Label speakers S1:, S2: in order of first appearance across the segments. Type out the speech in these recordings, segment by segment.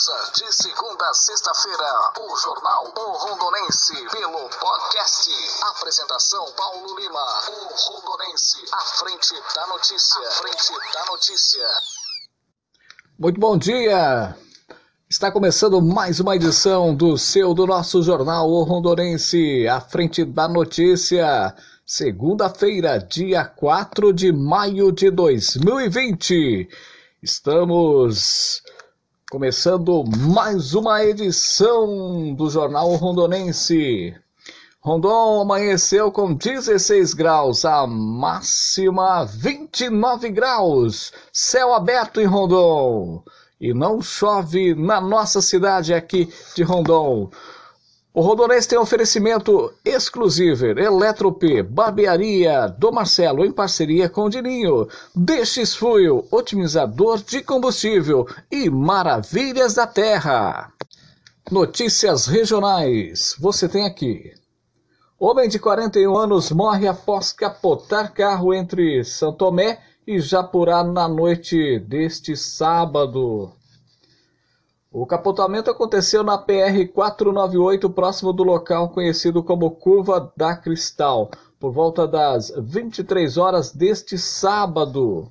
S1: De segunda a sexta-feira o Jornal O Rondonense pelo podcast. Apresentação Paulo Lima. O Rondonense, à frente da notícia. À frente da notícia.
S2: Muito bom dia. Está começando mais uma edição do seu, do nosso jornal O Rondonense, à frente da notícia. Segunda-feira, dia 4 de maio de 2020. Estamos começando mais uma edição do Jornal Rondonense. Rondon amanheceu com 16 graus, a máxima 29 graus. Céu aberto em Rondon. E não chove na nossa cidade aqui de Rondon. O Rondonense tem oferecimento exclusivo Eletrop, Barbearia do Marcelo em parceria com o Dininho, DX Fuel, otimizador de combustível e Maravilhas da Terra. Notícias regionais, você tem aqui. Homem de 41 anos morre após capotar carro entre São Tomé e Japurá na noite deste sábado. O capotamento aconteceu na PR 498, próximo do local conhecido como Curva da Cristal, por volta das 23 horas deste sábado.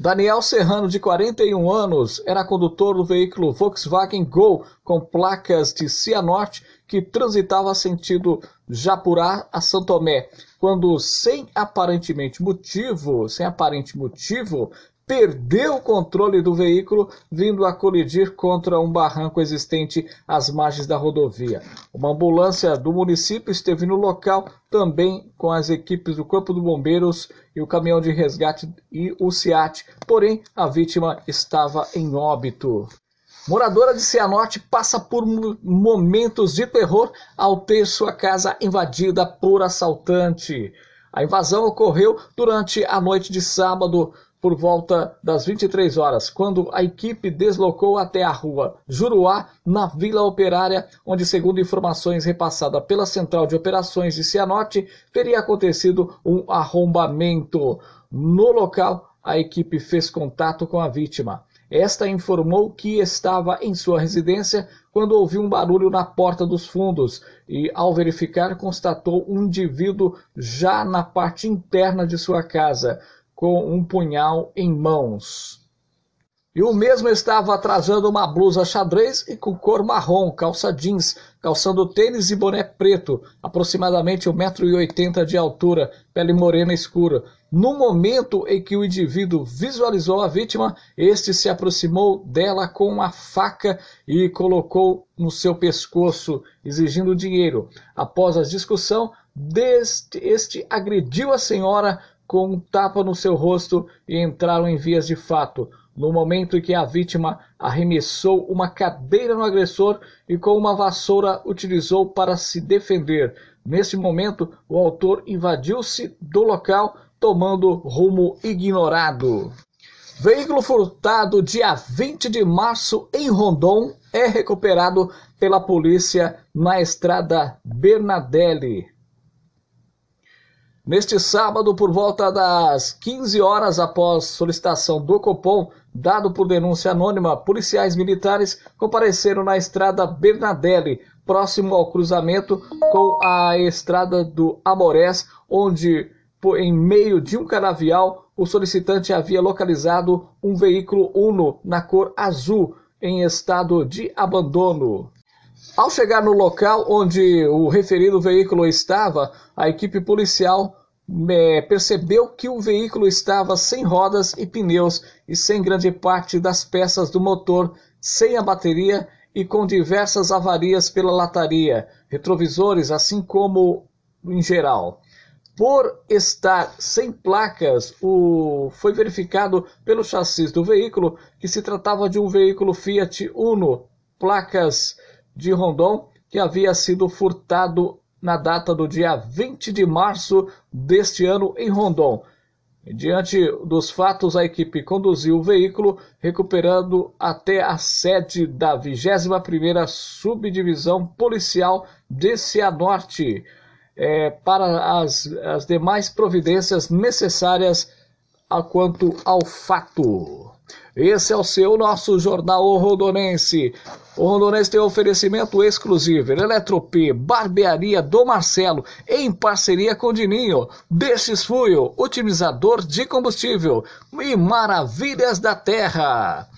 S2: Daniel Serrano, de 41 anos, era condutor do veículo Volkswagen Gol com placas de Cianorte que transitava sentido Japurá a São Tomé, quando sem aparentemente motivo, sem aparente motivo, perdeu o controle do veículo, vindo a colidir contra um barranco existente às margens da rodovia. Uma ambulância do município esteve no local, também com as equipes do Corpo de Bombeiros e o caminhão de resgate e o SIAT, porém a vítima estava em óbito. Moradora de Cianorte passa por momentos de terror ao ter sua casa invadida por assaltante. A invasão ocorreu durante a noite de sábado, por volta das 23 horas, quando a equipe deslocou até a rua Juruá, na Vila Operária, onde, segundo informações repassadas pela Central de Operações de Cianorte, teria acontecido um arrombamento. No local, a equipe fez contato com a vítima. Esta informou que estava em sua residência quando ouviu um barulho na porta dos fundos e, ao verificar, constatou um indivíduo já na parte interna de sua casa com um punhal em mãos. E o mesmo estava atrasando uma blusa xadrez e com cor marrom, calça jeans, calçando tênis e boné preto, aproximadamente 1,80m de altura, pele morena escura. No momento em que o indivíduo visualizou a vítima, este se aproximou dela com uma faca e colocou no seu pescoço, exigindo dinheiro. Após a discussão, este agrediu a senhora com um tapa no seu rosto e entraram em vias de fato. No momento em que a vítima arremessou uma cadeira no agressor e com uma vassoura utilizou para se defender. Nesse momento, o autor invadiu-se do local, tomando rumo ignorado. Veículo furtado dia 20 de março em Rondon é recuperado pela polícia na estrada Bernadelli. Neste sábado, por volta das 15 horas após solicitação do Copom, dado por denúncia anônima, policiais militares compareceram na estrada Bernadelli, próximo ao cruzamento com a estrada do Amorés, onde, em meio de um canavial, o solicitante havia localizado um veículo Uno na cor azul, em estado de abandono. Ao chegar no local onde o referido veículo estava, a equipe policial é, percebeu que o veículo estava sem rodas e pneus e sem grande parte das peças do motor, sem a bateria e com diversas avarias pela lataria, retrovisores, assim como em geral. Por estar sem placas, o... foi verificado pelo chassi do veículo que se tratava de um veículo Fiat Uno, placas de Rondon, que havia sido furtado na data do dia 20 de março deste ano em Rondon. Diante dos fatos, a equipe conduziu o veículo, recuperando até a sede da 21ª Subdivisão Policial de Cianorte, é, para as, as demais providências necessárias a quanto ao fato. Esse é o seu nosso Jornal Rondonense. O Rondonense tem um oferecimento exclusivo. Eletrop, Barbearia do Marcelo, em parceria com Dininho. Destes Fuel, otimizador de combustível. E Maravilhas da Terra.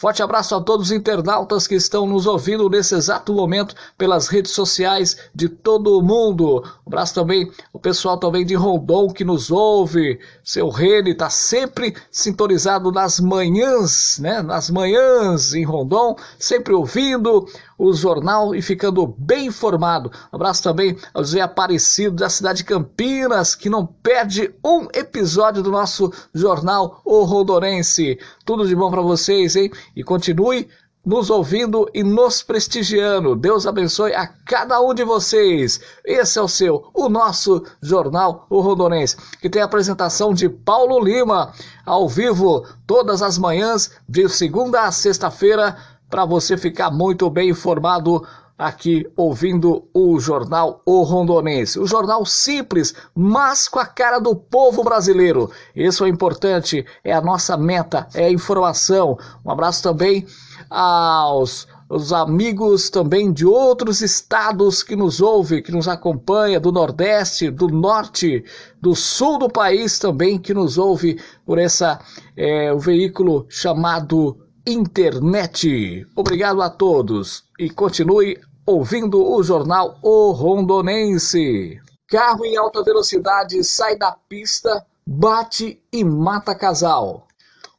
S2: Forte abraço a todos os internautas que estão nos ouvindo nesse exato momento pelas redes sociais de todo o mundo. Um abraço também o pessoal também de Rondon que nos ouve. Seu Rene está sempre sintonizado nas manhãs, né? Nas manhãs em Rondon, sempre ouvindo o jornal e ficando bem informado. Abraço também ao José Aparecido da cidade de Campinas, que não perde um episódio do nosso jornal O Rondonense. Tudo de bom para vocês, hein? E continue nos ouvindo e nos prestigiando. Deus abençoe a cada um de vocês. Esse é o seu, o nosso Jornal O Rondonense, que tem a apresentação de Paulo Lima, ao vivo, todas as manhãs, de segunda a sexta-feira, para você ficar muito bem informado aqui ouvindo o jornal O Rondonense. O jornal simples, mas com a cara do povo brasileiro. Isso é importante, é a nossa meta, é a informação. Um abraço também aos os amigos também de outros estados que nos ouvem, que nos acompanha, do Nordeste, do Norte, do Sul do país também, que nos ouve por essa é, o veículo chamado internet. Obrigado a todos e continue ouvindo o jornal O Rondonense. Carro em alta velocidade sai da pista, bate e mata casal.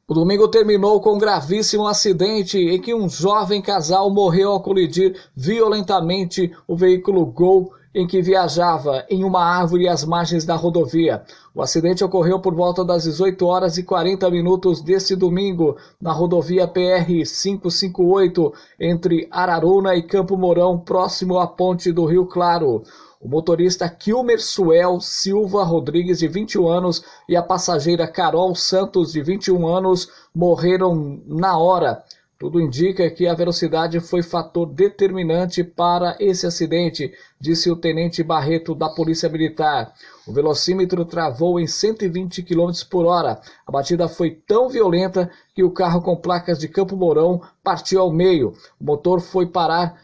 S2: O domingo terminou com um gravíssimo acidente em que um jovem casal morreu ao colidir violentamente o veículo Gol em que viajava em uma árvore às margens da rodovia. O acidente ocorreu por volta das 18 horas e 40 minutos deste domingo na rodovia PR 558 entre Araruna e Campo Mourão, próximo à ponte do Rio Claro. O motorista Kilmer Suel Silva Rodrigues, de 21 anos, e a passageira Carol Santos, de 21 anos, morreram na hora. Tudo indica que a velocidade foi fator determinante para esse acidente, disse o tenente Barreto da Polícia Militar. O velocímetro travou em 120 km por hora. A batida foi tão violenta que o carro com placas de Campo Mourão partiu ao meio. O motor foi parar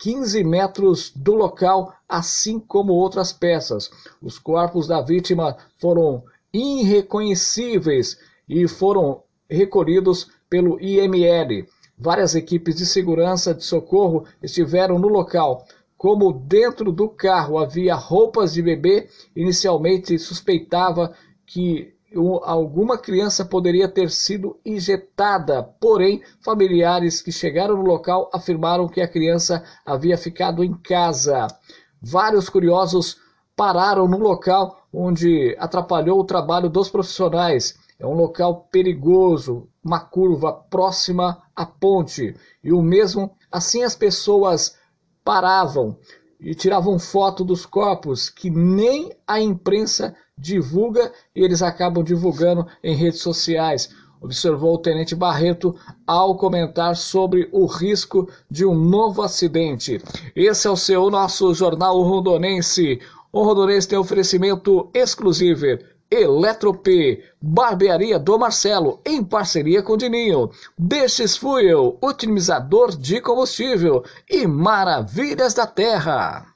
S2: 15 metros do local, assim como outras peças. Os corpos da vítima foram irreconhecíveis e foram recolhidos pelo IML. Várias equipes de segurança de socorro estiveram no local. Como dentro do carro havia roupas de bebê, inicialmente suspeitava que alguma criança poderia ter sido injetada, porém, familiares que chegaram no local afirmaram que a criança havia ficado em casa. Vários curiosos pararam no local onde atrapalhou o trabalho dos profissionais. É um local perigoso, uma curva próxima à ponte. E o mesmo, assim as pessoas paravam e tiravam foto dos corpos que nem a imprensa divulga e eles acabam divulgando em redes sociais. Observou o tenente Barreto ao comentar sobre o risco de um novo acidente. Esse é o seu nosso jornal rondonense. O Rondonense tem oferecimento exclusivo Eletrop, Barbearia do Marcelo, em parceria com Dininho, Destes Fuel, otimizador de combustível e Maravilhas da Terra.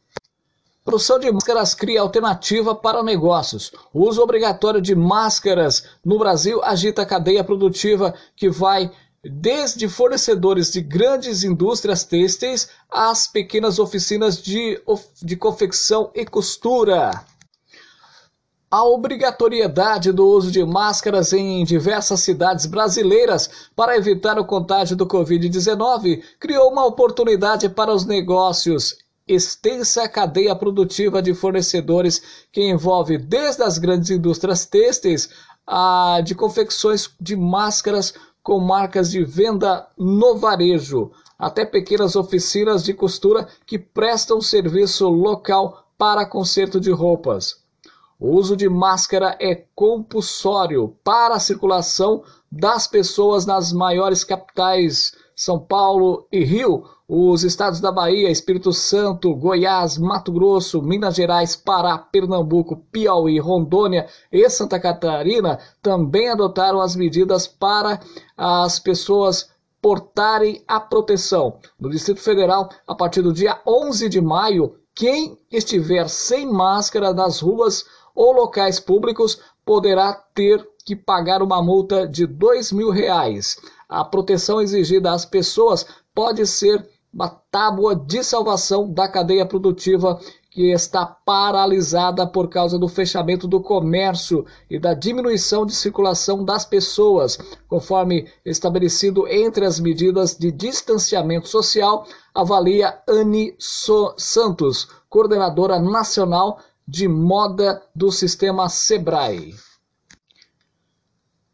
S2: Produção de máscaras cria alternativa para negócios. O uso obrigatório de máscaras no Brasil agita a cadeia produtiva que vai desde fornecedores de grandes indústrias têxteis às pequenas oficinas de, de confecção e costura. A obrigatoriedade do uso de máscaras em diversas cidades brasileiras para evitar o contágio do Covid-19 criou uma oportunidade para os negócios. Extensa cadeia produtiva de fornecedores que envolve desde as grandes indústrias têxteis a de confecções de máscaras com marcas de venda no varejo, até pequenas oficinas de costura que prestam serviço local para conserto de roupas. O uso de máscara é compulsório para a circulação das pessoas nas maiores capitais São Paulo e Rio, os estados da Bahia, Espírito Santo, Goiás, Mato Grosso, Minas Gerais, Pará, Pernambuco, Piauí, Rondônia e Santa Catarina também adotaram as medidas para as pessoas portarem a proteção. No Distrito Federal, a partir do dia 11 de maio, quem estiver sem máscara nas ruas ou locais públicos poderá ter que pagar uma multa de dois mil reais. A proteção exigida às pessoas pode ser uma tábua de salvação da cadeia produtiva que está paralisada por causa do fechamento do comércio e da diminuição de circulação das pessoas, conforme estabelecido entre as medidas de distanciamento social, avalia Anne Santos, coordenadora nacional de moda do sistema Sebrae.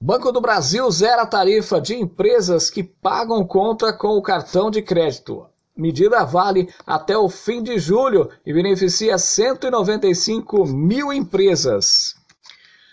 S2: Banco do Brasil zera a tarifa de empresas que pagam conta com o cartão de crédito. Medida vale até o fim de julho e beneficia 195 mil empresas.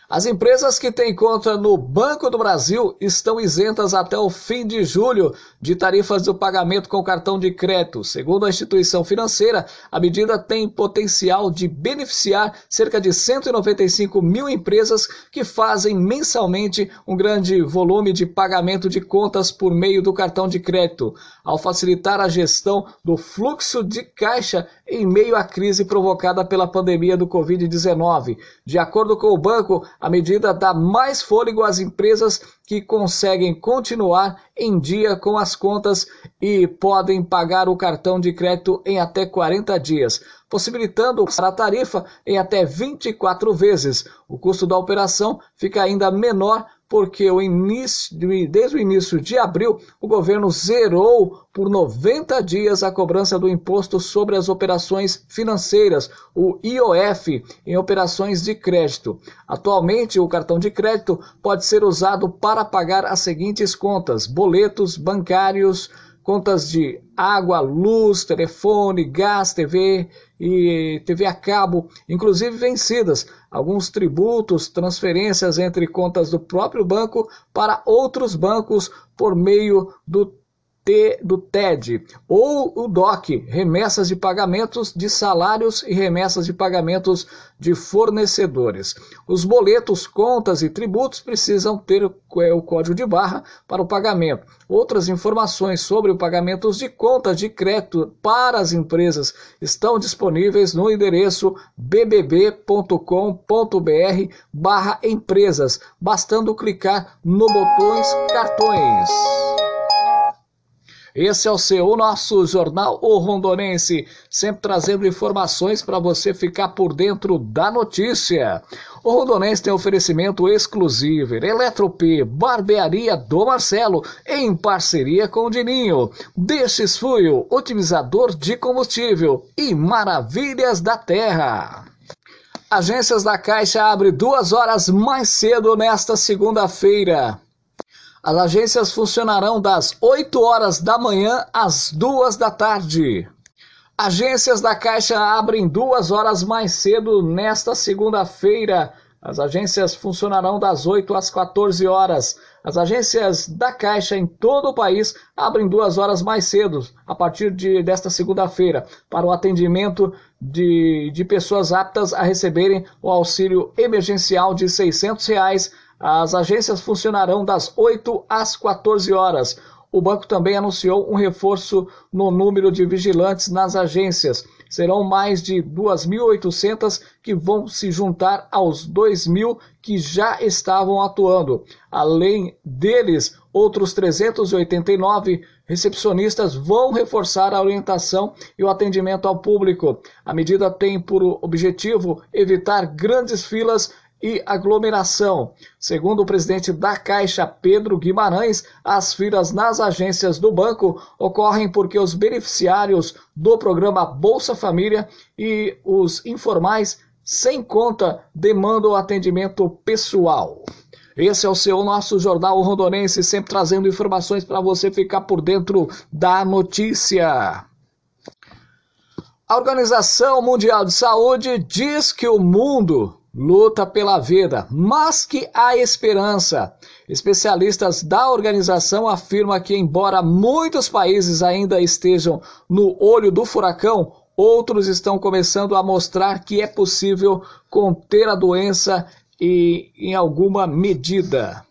S2: As empresas que têm conta no Banco do Brasil estão isentas até o fim de julho de tarifas do pagamento com cartão de crédito. Segundo a instituição financeira, a medida tem potencial de beneficiar cerca de 195 mil empresas que fazem mensalmente um grande volume de pagamento de contas por meio do cartão de crédito, ao facilitar a gestão do fluxo de caixa em meio à crise provocada pela pandemia do Covid-19. De acordo com o banco, a medida dá mais fôlego às empresas que conseguem continuar em dia com as contas e podem pagar o cartão de crédito em até 40 dias, possibilitando a tarifa em até 24 vezes. O custo da operação fica ainda menor porque o início, desde o início de abril, o governo zerou por 90 dias a cobrança do imposto sobre as operações financeiras, o IOF, em operações de crédito. Atualmente, o cartão de crédito pode ser usado para pagar as seguintes contas: boletos bancários, contas de água, luz, telefone, gás, TV e TV a cabo, inclusive vencidas, alguns tributos, transferências entre contas do próprio banco para outros bancos por meio do T, do TED, ou o DOC, remessas de pagamentos de salários e remessas de pagamentos de fornecedores. Os boletos, contas e tributos precisam ter é, o código de barra para o pagamento. Outras informações sobre o pagamento de contas de crédito para as empresas estão disponíveis no endereço bbb.com.br barra empresas, bastando clicar no botões cartões. Esse é o seu, nosso jornal O Rondonense, sempre trazendo informações para você ficar por dentro da notícia. O Rondonense tem oferecimento exclusivo, Eletrop, Barbearia do Marcelo, em parceria com o Dininho, Destes Fuel, otimizador de combustível e Maravilhas da Terra. Agências da Caixa abre duas horas mais cedo nesta segunda-feira. As agências funcionarão das 8 horas da manhã às 2 da tarde. Agências da Caixa abrem duas horas mais cedo nesta segunda-feira. As agências funcionarão das 8 às 14 horas. As agências da Caixa em todo o país abrem duas horas mais cedo, a partir de, desta segunda-feira, para o atendimento de, de pessoas aptas a receberem o auxílio emergencial de 600 reais as agências funcionarão das 8 às 14 horas. O banco também anunciou um reforço no número de vigilantes nas agências. Serão mais de 2.800 que vão se juntar aos 2.000 que já estavam atuando. Além deles, outros 389 recepcionistas vão reforçar a orientação e o atendimento ao público. A medida tem por objetivo evitar grandes filas e aglomeração. Segundo o presidente da Caixa, Pedro Guimarães, as filas nas agências do banco ocorrem porque os beneficiários do programa Bolsa Família e os informais sem conta demandam atendimento pessoal. Esse é o seu nosso jornal rondonense, sempre trazendo informações para você ficar por dentro da notícia. A Organização Mundial de Saúde diz que o mundo luta pela vida, mas que há esperança. Especialistas da organização afirmam que, embora muitos países ainda estejam no olho do furacão, outros estão começando a mostrar que é possível conter a doença e, em alguma medida.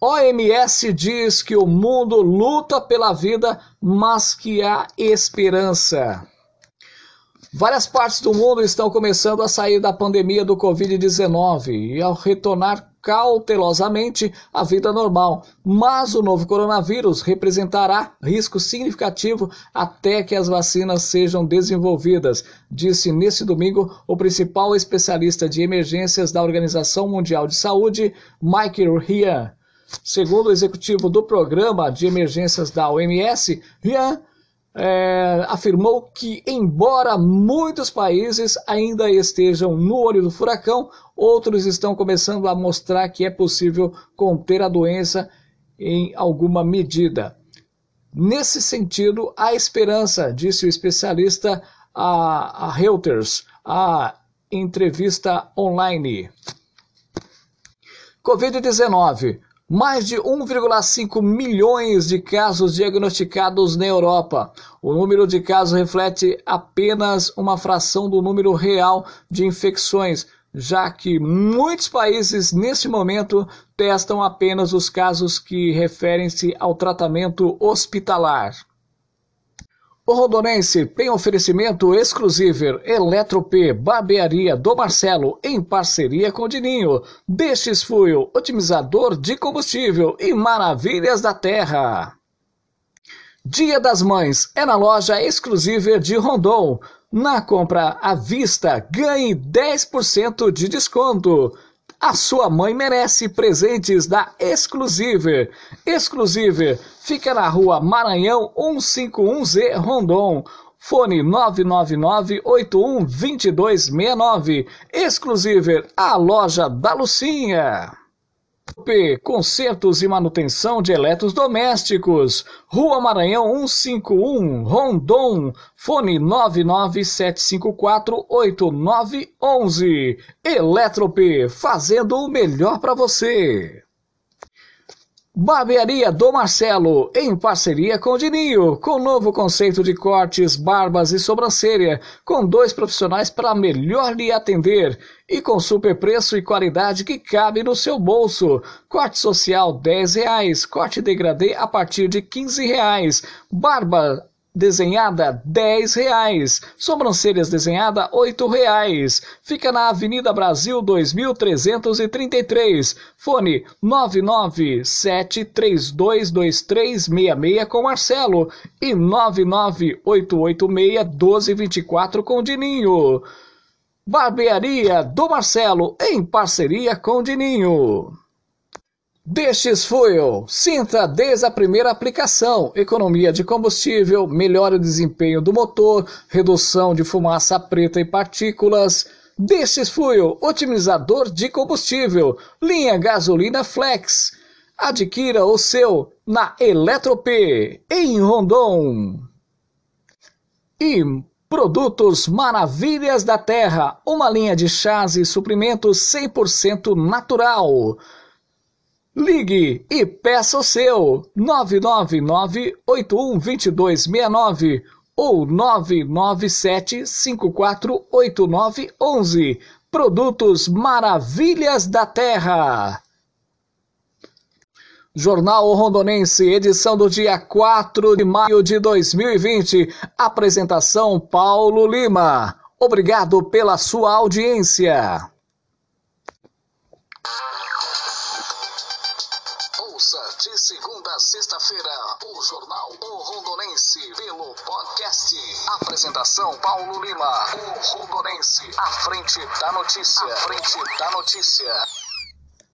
S2: OMS diz que o mundo luta pela vida, mas que há esperança. Várias partes do mundo estão começando a sair da pandemia do Covid-19 e ao retornar cautelosamente à vida normal, mas o novo coronavírus representará risco significativo até que as vacinas sejam desenvolvidas, disse nesse domingo o principal especialista de emergências da Organização Mundial de Saúde, Mike Ryan. Segundo o executivo do Programa de Emergências da OMS, Ryan é, afirmou que, embora muitos países ainda estejam no olho do furacão, outros estão começando a mostrar que é possível conter a doença em alguma medida. Nesse sentido, há esperança, disse o especialista a, a Reuters, a entrevista online. Covid-19. Mais de 1,5 milhões de casos diagnosticados na Europa. O número de casos reflete apenas uma fração do número real de infecções, já que muitos países neste momento testam apenas os casos que referem-se ao tratamento hospitalar. O Rondonense tem oferecimento exclusivo Eletrop Barbearia do Marcelo em parceria com Dininho, Destes Fuel, otimizador de combustível e maravilhas da terra. Dia das Mães é na loja exclusiva de Rondon. Na compra à vista, ganhe 10% de desconto. A sua mãe merece presentes da Exclusive. Exclusive fica na rua Maranhão 151Z Rondon. Fone 999-81-2269. Exclusive, a loja da Lucinha. P. Consertos e manutenção de eletrodomésticos. Rua Maranhão 151, Rondon. Fone 997548911. Eletrop, fazendo o melhor para você. Barbearia do Marcelo, em parceria com o Dininho, com novo conceito de cortes, barbas e sobrancelha, com dois profissionais para melhor lhe atender e com super preço e qualidade que cabe no seu bolso. Corte social R$ reais, corte degradê a partir de R$ reais, barba desenhada dez reais, sobrancelhas desenhada oito reais. Fica na Avenida Brasil 2333, fone 997322366 com Marcelo e 998861224 com Dininho. Barbearia do Marcelo em parceria com Dininho. Destes Fuel, sinta desde a primeira aplicação, economia de combustível, melhora o desempenho do motor, redução de fumaça preta e partículas. Destes Fuel, otimizador de combustível, linha gasolina Flex. Adquira o seu na Eletrop, em Rondon. E Produtos Maravilhas da Terra, uma linha de chás e suprimentos 100% natural. Ligue e peça o seu 999-812269 ou 997-548911. Produtos Maravilhas da Terra. Jornal Rondonense, edição do dia 4 de maio de 2020. Apresentação Paulo Lima. Obrigado pela sua audiência.
S1: Sexta-feira, o Jornal O Rondonense, pelo podcast. Apresentação Paulo Lima, o Rondonense, à frente da notícia, à frente da notícia.